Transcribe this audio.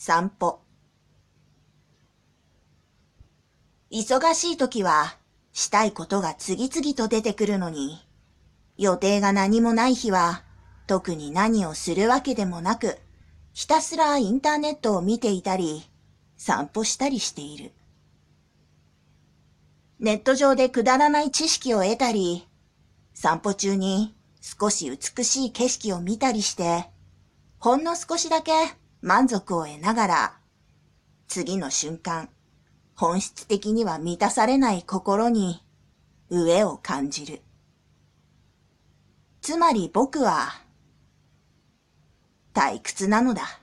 散歩。忙しい時は、したいことが次々と出てくるのに、予定が何もない日は、特に何をするわけでもなく、ひたすらインターネットを見ていたり、散歩したりしている。ネット上でくだらない知識を得たり、散歩中に少し美しい景色を見たりして、ほんの少しだけ満足を得ながら、次の瞬間、本質的には満たされない心に、飢えを感じる。つまり僕は、退屈なのだ。